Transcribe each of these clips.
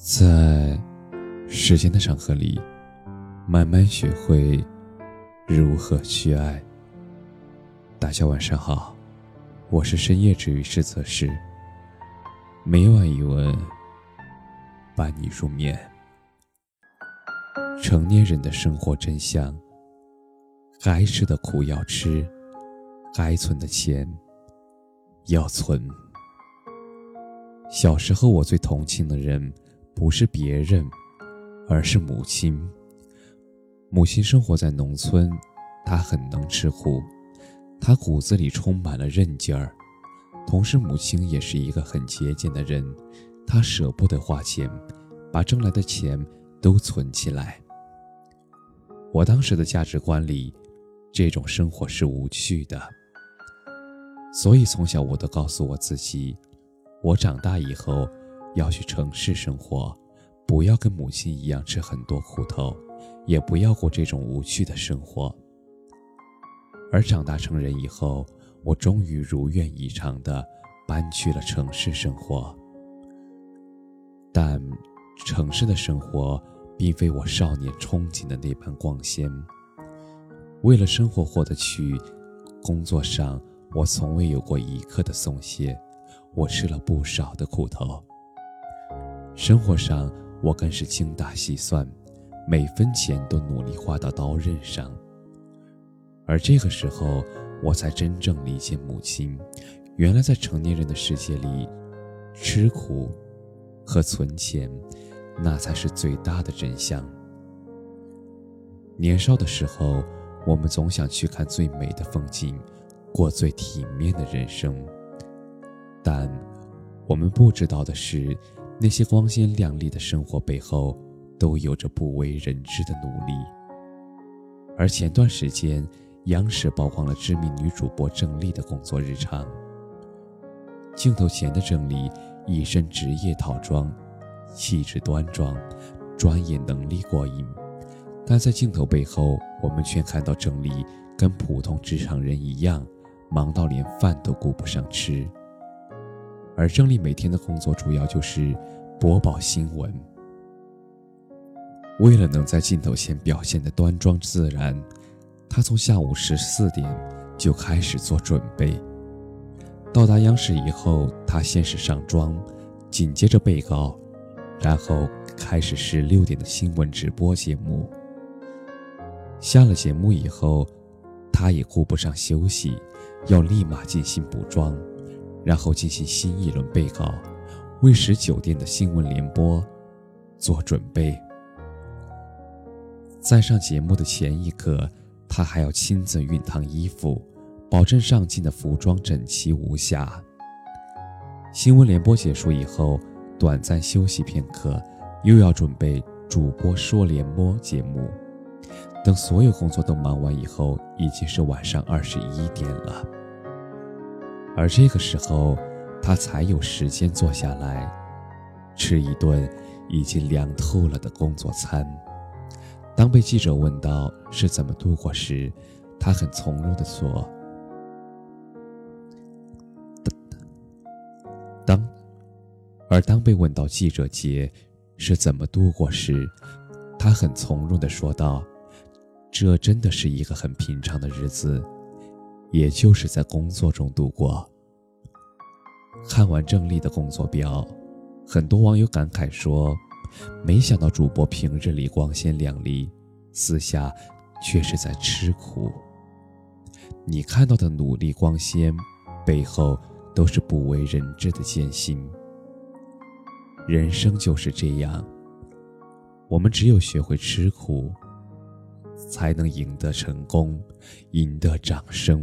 在时间的长河里，慢慢学会如何去爱。大家晚上好，我是深夜治愈师泽师。每晚一文伴你入眠。成年人的生活真相：该吃的苦要吃，该存的钱要存。小时候，我最同情的人。不是别人，而是母亲。母亲生活在农村，她很能吃苦，她骨子里充满了韧劲儿。同时，母亲也是一个很节俭的人，她舍不得花钱，把挣来的钱都存起来。我当时的价值观里，这种生活是无趣的，所以从小我都告诉我自己，我长大以后。要去城市生活，不要跟母亲一样吃很多苦头，也不要过这种无趣的生活。而长大成人以后，我终于如愿以偿的搬去了城市生活。但城市的生活并非我少年憧憬的那般光鲜。为了生活过得去，工作上我从未有过一刻的松懈，我吃了不少的苦头。生活上，我更是精打细算，每分钱都努力花到刀刃上。而这个时候，我才真正理解母亲，原来在成年人的世界里，吃苦和存钱，那才是最大的真相。年少的时候，我们总想去看最美的风景，过最体面的人生，但我们不知道的是。那些光鲜亮丽的生活背后，都有着不为人知的努力。而前段时间，央视曝光了知名女主播郑丽的工作日常。镜头前的郑丽一身职业套装，气质端庄，专业能力过硬；但在镜头背后，我们却看到郑丽跟普通职场人一样，忙到连饭都顾不上吃。而郑丽每天的工作主要就是播报新闻。为了能在镜头前表现的端庄自然，她从下午十四点就开始做准备。到达央视以后，她先是上妆，紧接着备稿，然后开始十六点的新闻直播节目。下了节目以后，她也顾不上休息，要立马进行补妆。然后进行新一轮备稿，为十九店的新闻联播做准备。在上节目的前一刻，他还要亲自熨烫衣服，保证上镜的服装整齐无瑕。新闻联播结束以后，短暂休息片刻，又要准备主播说联播节目。等所有工作都忙完以后，已经是晚上二十一点了。而这个时候，他才有时间坐下来，吃一顿已经凉透了的工作餐。当被记者问到是怎么度过时，他很从容地说：“当。”而当被问到记者节是怎么度过时，他很从容地说道：“这真的是一个很平常的日子。”也就是在工作中度过。看完郑丽的工作表，很多网友感慨说：“没想到主播平日里光鲜亮丽，私下却是在吃苦。你看到的努力光鲜，背后都是不为人知的艰辛。人生就是这样，我们只有学会吃苦。”才能赢得成功，赢得掌声。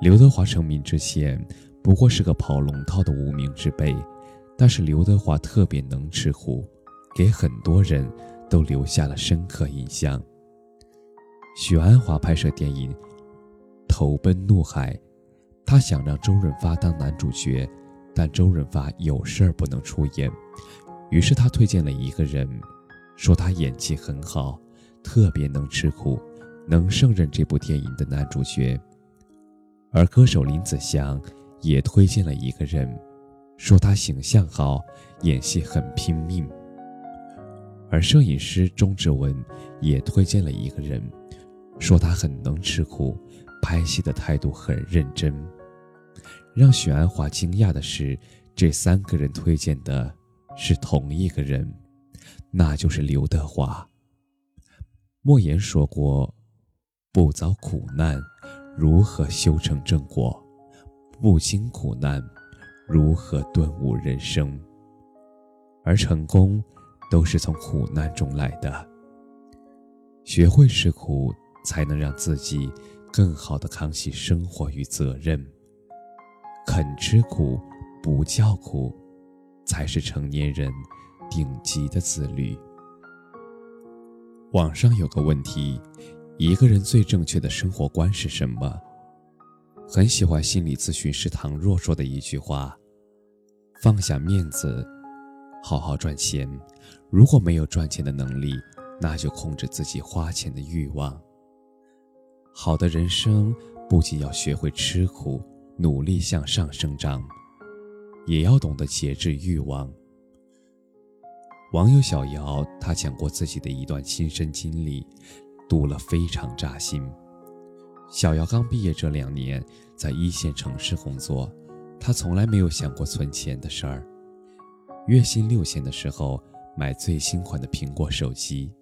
刘德华成名之前不过是个跑龙套的无名之辈，但是刘德华特别能吃苦，给很多人都留下了深刻印象。许鞍华拍摄电影《投奔怒海》，他想让周润发当男主角，但周润发有事儿不能出演，于是他推荐了一个人，说他演技很好。特别能吃苦，能胜任这部电影的男主角。而歌手林子祥也推荐了一个人，说他形象好，演戏很拼命。而摄影师钟志文也推荐了一个人，说他很能吃苦，拍戏的态度很认真。让许鞍华惊讶的是，这三个人推荐的是同一个人，那就是刘德华。莫言说过：“不遭苦难，如何修成正果？不经苦难，如何顿悟人生？”而成功。都是从苦难中来的。学会吃苦，才能让自己更好的扛起生活与责任。肯吃苦，不叫苦，才是成年人顶级的自律。网上有个问题：一个人最正确的生活观是什么？很喜欢心理咨询师唐若说的一句话：“放下面子。”好好赚钱，如果没有赚钱的能力，那就控制自己花钱的欲望。好的人生不仅要学会吃苦，努力向上生长，也要懂得节制欲望。网友小姚，他讲过自己的一段亲身经历，读了非常扎心。小姚刚毕业这两年，在一线城市工作，他从来没有想过存钱的事儿。月薪六千的时候买最新款的苹果手机，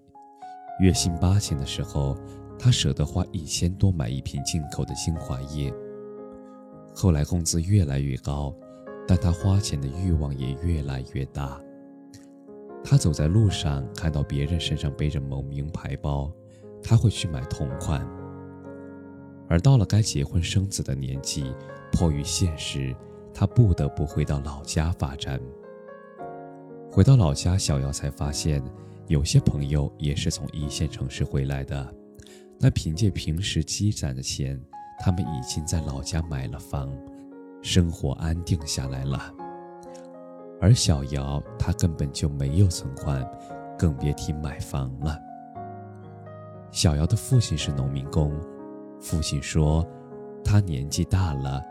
月薪八千的时候，他舍得花一千多买一瓶进口的精华液。后来工资越来越高，但他花钱的欲望也越来越大。他走在路上看到别人身上背着某名牌包，他会去买同款。而到了该结婚生子的年纪，迫于现实，他不得不回到老家发展。回到老家，小姚才发现，有些朋友也是从一线城市回来的，但凭借平时积攒的钱，他们已经在老家买了房，生活安定下来了。而小姚，他根本就没有存款，更别提买房了。小姚的父亲是农民工，父亲说，他年纪大了，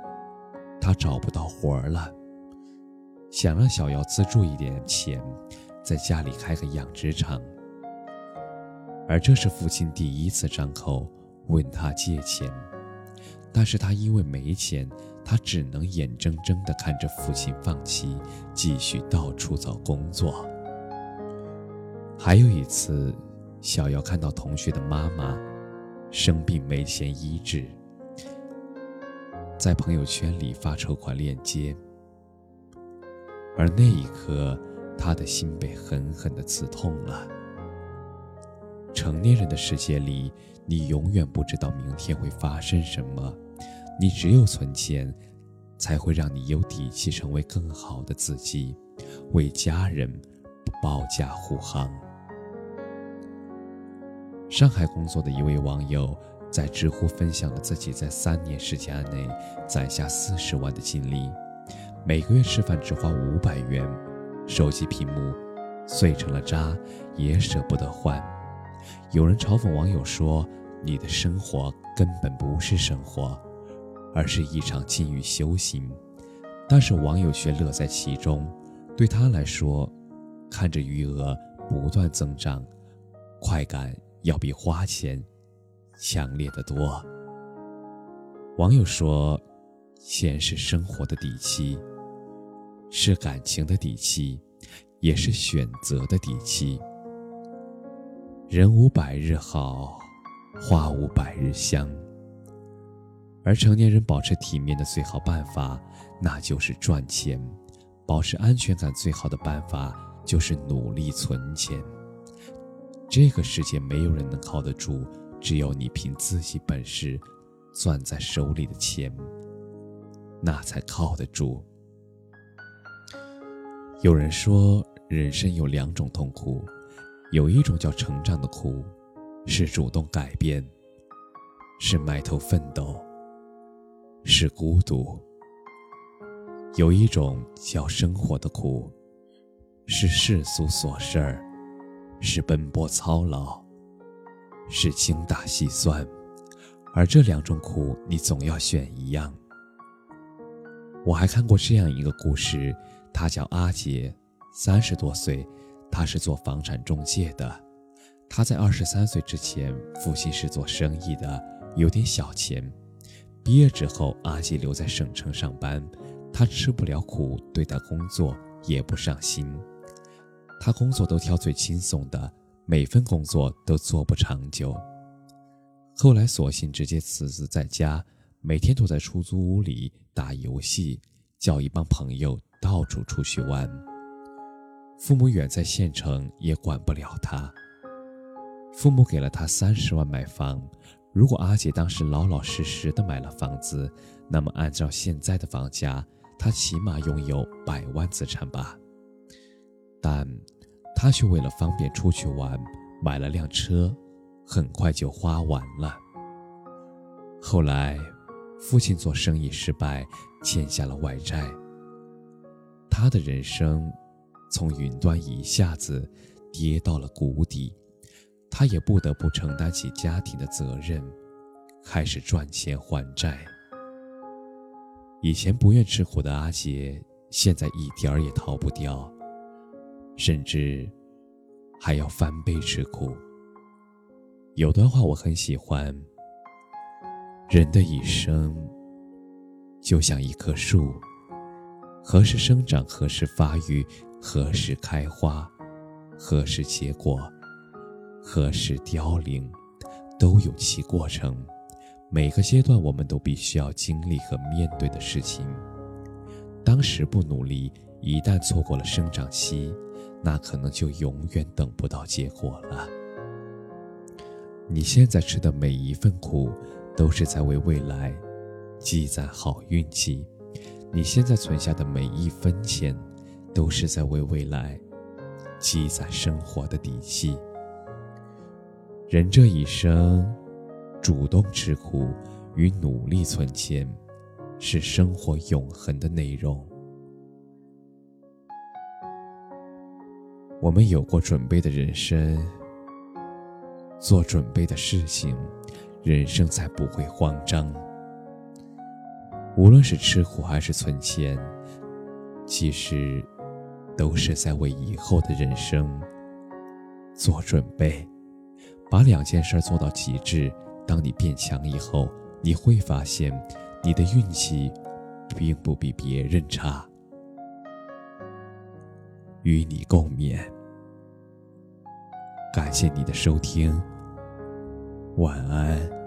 他找不到活儿了。想让小姚资助一点钱，在家里开个养殖场。而这是父亲第一次张口问他借钱，但是他因为没钱，他只能眼睁睁地看着父亲放弃，继续到处找工作。还有一次，小姚看到同学的妈妈生病没钱医治，在朋友圈里发筹款链接。而那一刻，他的心被狠狠地刺痛了。成年人的世界里，你永远不知道明天会发生什么，你只有存钱，才会让你有底气成为更好的自己，为家人保驾护航。上海工作的一位网友在知乎分享了自己在三年时间内攒下四十万的经历。每个月吃饭只花五百元，手机屏幕碎成了渣也舍不得换。有人嘲讽网友说：“你的生活根本不是生活，而是一场禁欲修行。”但是网友却乐在其中，对他来说，看着余额不断增长，快感要比花钱强烈的多。网友说：“钱是生活的底气。”是感情的底气，也是选择的底气。人无百日好，花无百日香。而成年人保持体面的最好办法，那就是赚钱；保持安全感最好的办法，就是努力存钱。这个世界没有人能靠得住，只有你凭自己本事攥在手里的钱，那才靠得住。有人说，人生有两种痛苦，有一种叫成长的苦，是主动改变，是埋头奋斗，是孤独；有一种叫生活的苦，是世俗琐事儿，是奔波操劳，是精打细算。而这两种苦，你总要选一样。我还看过这样一个故事。他叫阿杰，三十多岁，他是做房产中介的。他在二十三岁之前，父亲是做生意的，有点小钱。毕业之后，阿杰留在省城上班，他吃不了苦，对待工作也不上心。他工作都挑最轻松的，每份工作都做不长久。后来索性直接辞职在家，每天都在出租屋里打游戏，叫一帮朋友到处出去玩。父母远在县城，也管不了他。父母给了他三十万买房，如果阿杰当时老老实实的买了房子，那么按照现在的房价，他起码拥有百万资产吧。但，他却为了方便出去玩，买了辆车，很快就花完了。后来，父亲做生意失败，欠下了外债。他的人生，从云端一下子跌到了谷底。他也不得不承担起家庭的责任，开始赚钱还债。以前不愿吃苦的阿杰，现在一点儿也逃不掉，甚至还要翻倍吃苦。有段话我很喜欢：人的一生就像一棵树，何时生长，何时发育，何时开花，何时结果。何时凋零，都有其过程。每个阶段，我们都必须要经历和面对的事情。当时不努力，一旦错过了生长期，那可能就永远等不到结果了。你现在吃的每一份苦，都是在为未来积攒好运气；你现在存下的每一分钱，都是在为未来积攒生活的底气。人这一生，主动吃苦与努力存钱，是生活永恒的内容。我们有过准备的人生，做准备的事情，人生才不会慌张。无论是吃苦还是存钱，其实都是在为以后的人生做准备。把两件事做到极致，当你变强以后，你会发现，你的运气并不比别人差。与你共勉。感谢你的收听，晚安。